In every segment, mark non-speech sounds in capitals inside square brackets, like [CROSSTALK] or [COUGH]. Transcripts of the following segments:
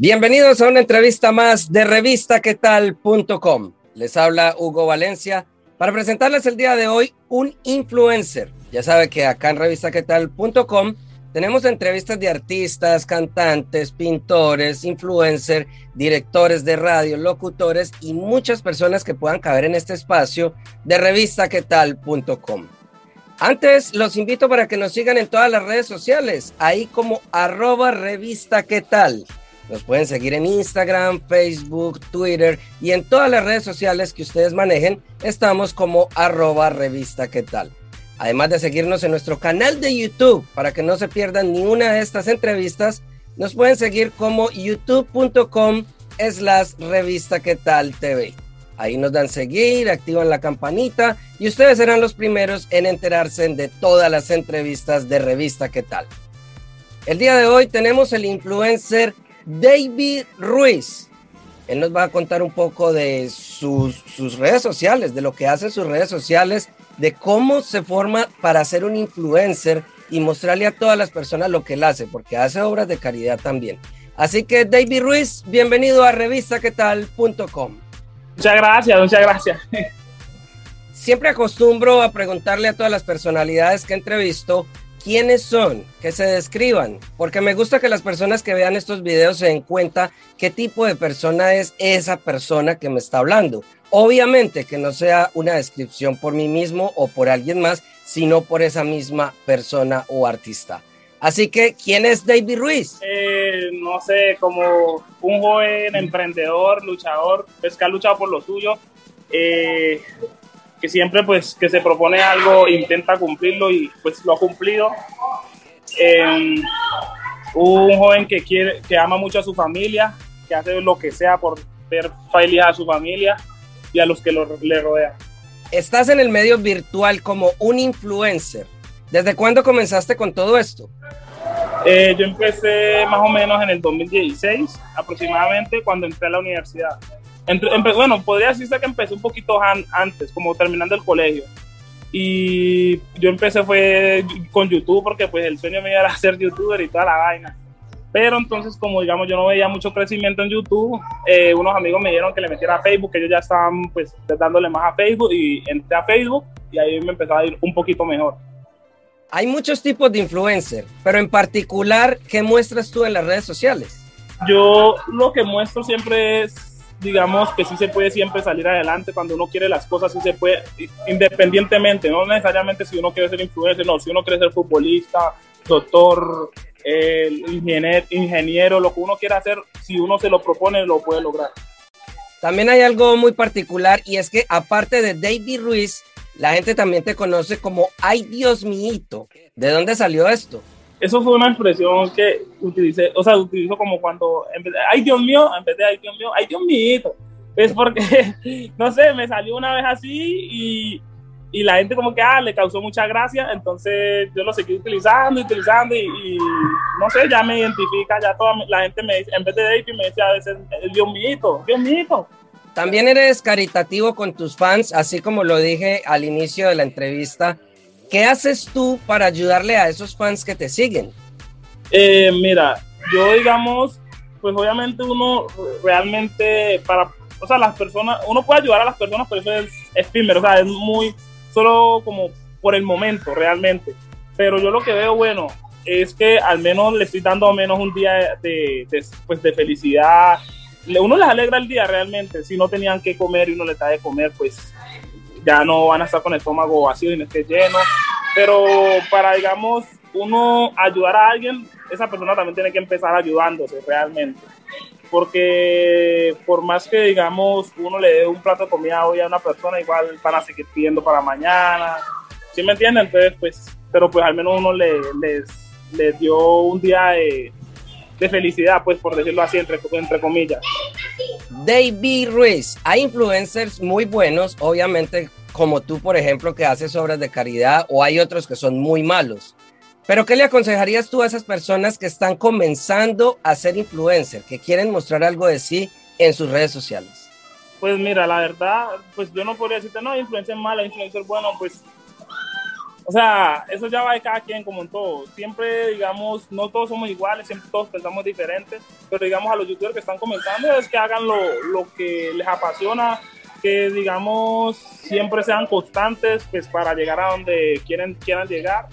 Bienvenidos a una entrevista más de revistaquetal.com. Les habla Hugo Valencia para presentarles el día de hoy un influencer. Ya sabe que acá en revistaquetal.com tenemos entrevistas de artistas, cantantes, pintores, influencers, directores de radio, locutores y muchas personas que puedan caber en este espacio de revistaquetal.com. Antes los invito para que nos sigan en todas las redes sociales, ahí como arroba revista. Nos pueden seguir en Instagram, Facebook, Twitter y en todas las redes sociales que ustedes manejen, estamos como arroba revista qué tal. Además de seguirnos en nuestro canal de YouTube para que no se pierdan ni una de estas entrevistas, nos pueden seguir como youtube.com slash revista que tal TV. Ahí nos dan seguir, activan la campanita y ustedes serán los primeros en enterarse de todas las entrevistas de revista qué tal. El día de hoy tenemos el influencer David Ruiz. Él nos va a contar un poco de sus, sus redes sociales, de lo que hace sus redes sociales de cómo se forma para ser un influencer y mostrarle a todas las personas lo que él hace, porque hace obras de caridad también. Así que David Ruiz, bienvenido a revistaquetal.com. Muchas gracias, muchas gracias. Siempre acostumbro a preguntarle a todas las personalidades que entrevisto quiénes son, que se describan, porque me gusta que las personas que vean estos videos se den cuenta qué tipo de persona es esa persona que me está hablando. Obviamente que no sea una descripción por mí mismo o por alguien más, sino por esa misma persona o artista. Así que, ¿quién es David Ruiz? Eh, no sé, como un joven emprendedor, luchador, pues que ha luchado por lo suyo, eh, que siempre pues que se propone algo, intenta cumplirlo y pues lo ha cumplido. Eh, un joven que quiere, que ama mucho a su familia, que hace lo que sea por ver feliz a su familia y a los que lo, le rodean. Estás en el medio virtual como un influencer. ¿Desde cuándo comenzaste con todo esto? Eh, yo empecé más o menos en el 2016 aproximadamente cuando entré a la universidad. Entre, empe, bueno, podría decirse que empecé un poquito an, antes, como terminando el colegio. Y yo empecé fue con YouTube porque pues el sueño mío era [LAUGHS] ser youtuber y toda la vaina. Pero entonces, como digamos, yo no veía mucho crecimiento en YouTube, eh, unos amigos me dijeron que le metiera a Facebook, que ellos ya estaban pues dándole más a Facebook y entré a Facebook y ahí me empezó a ir un poquito mejor. Hay muchos tipos de influencer, pero en particular, ¿qué muestras tú en las redes sociales? Yo lo que muestro siempre es, digamos, que sí se puede siempre salir adelante cuando uno quiere las cosas, sí se puede, independientemente, no necesariamente si uno quiere ser influencer, no, si uno quiere ser futbolista, doctor, ingeniero, ingeniero, lo que uno quiera hacer, si uno se lo propone, lo puede lograr. También hay algo muy particular y es que aparte de David Ruiz, la gente también te conoce como Ay Dios mío. ¿De dónde salió esto? Eso fue una expresión que utilicé, o sea, utilizo como cuando, ay Dios mío, de ay Dios mío, ay Dios mío. Es porque, [LAUGHS] no sé, me salió una vez así y, y la gente como que, ah, le causó mucha gracia, entonces yo lo seguí utilizando, utilizando y, y no sé, ya me identifica, ya toda la gente me dice, en vez de David me dice a veces, Dios mío, Dios mío. También eres caritativo con tus fans, así como lo dije al inicio de la entrevista. ¿Qué haces tú para ayudarle a esos fans que te siguen? Eh, mira, yo digamos, pues obviamente uno realmente para, o sea, las personas, uno puede ayudar a las personas, pero eso es efímero, o sea, es muy, solo como por el momento realmente. Pero yo lo que veo, bueno, es que al menos le estoy dando al menos un día de, de, pues de felicidad, uno les alegra el día realmente. Si no tenían que comer y uno les da de comer, pues ya no van a estar con el estómago vacío y no esté lleno. Pero para, digamos, uno ayudar a alguien, esa persona también tiene que empezar ayudándose realmente. porque por más que digamos uno le dé un plato de comida hoy a una persona, igual van a seguir pidiendo para mañana, ¿sí me entienden? Entonces, pues, pero pues al menos uno le, les, les dio un día de, de felicidad, pues por decirlo así, entre, entre comillas. David Ruiz, hay influencers muy buenos, obviamente como tú, por ejemplo, que haces obras de caridad, o hay otros que son muy malos. Pero ¿qué le aconsejarías tú a esas personas que están comenzando a ser influencer, que quieren mostrar algo de sí en sus redes sociales? Pues mira, la verdad, pues yo no podría decirte, no, influencer malo, influencer bueno, pues o sea, eso ya va de cada quien como en todo. Siempre, digamos, no todos somos iguales, siempre todos pensamos diferentes, pero digamos a los youtubers que están comentando es que hagan lo, lo que les apasiona, que digamos siempre sean constantes pues para llegar a donde quieren, quieran llegar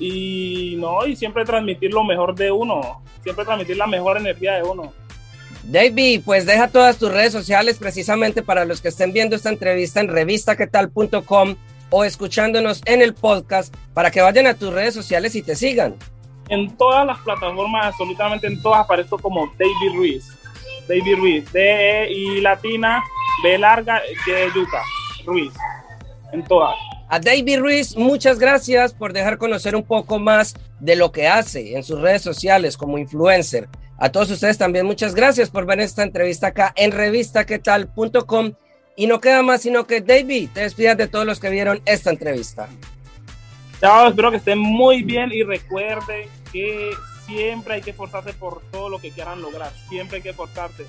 y no, y siempre transmitir lo mejor de uno, siempre transmitir la mejor energía de uno. David, pues deja todas tus redes sociales precisamente para los que estén viendo esta entrevista en revistaquetal.com o escuchándonos en el podcast para que vayan a tus redes sociales y te sigan. En todas las plataformas, absolutamente en todas, aparezco como David Ruiz. David Ruiz, D E I latina, B larga, de yuca, Ruiz. En todas. A David Ruiz, muchas gracias por dejar conocer un poco más de lo que hace en sus redes sociales como influencer. A todos ustedes también muchas gracias por ver esta entrevista acá en revistaquetal.com y no queda más sino que David, te despidas de todos los que vieron esta entrevista. Chao, espero que estén muy bien y recuerden que siempre hay que esforzarse por todo lo que quieran lograr. Siempre hay que esforzarse.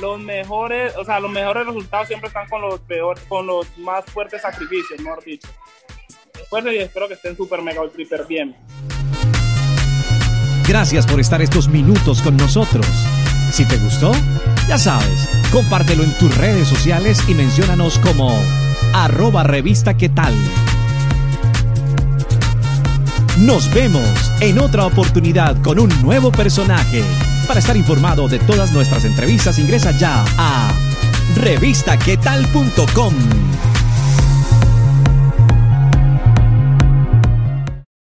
Los mejores, o sea, los mejores resultados siempre están con los peores, con los más fuertes sacrificios, mejor dicho. Recuerden y espero que estén súper mega ultra bien. Gracias por estar estos minutos con nosotros. Si te gustó, ya sabes, compártelo en tus redes sociales y menciónanos como arroba revista qué tal. Nos vemos en otra oportunidad con un nuevo personaje. Para estar informado de todas nuestras entrevistas, ingresa ya a revistaquetal.com.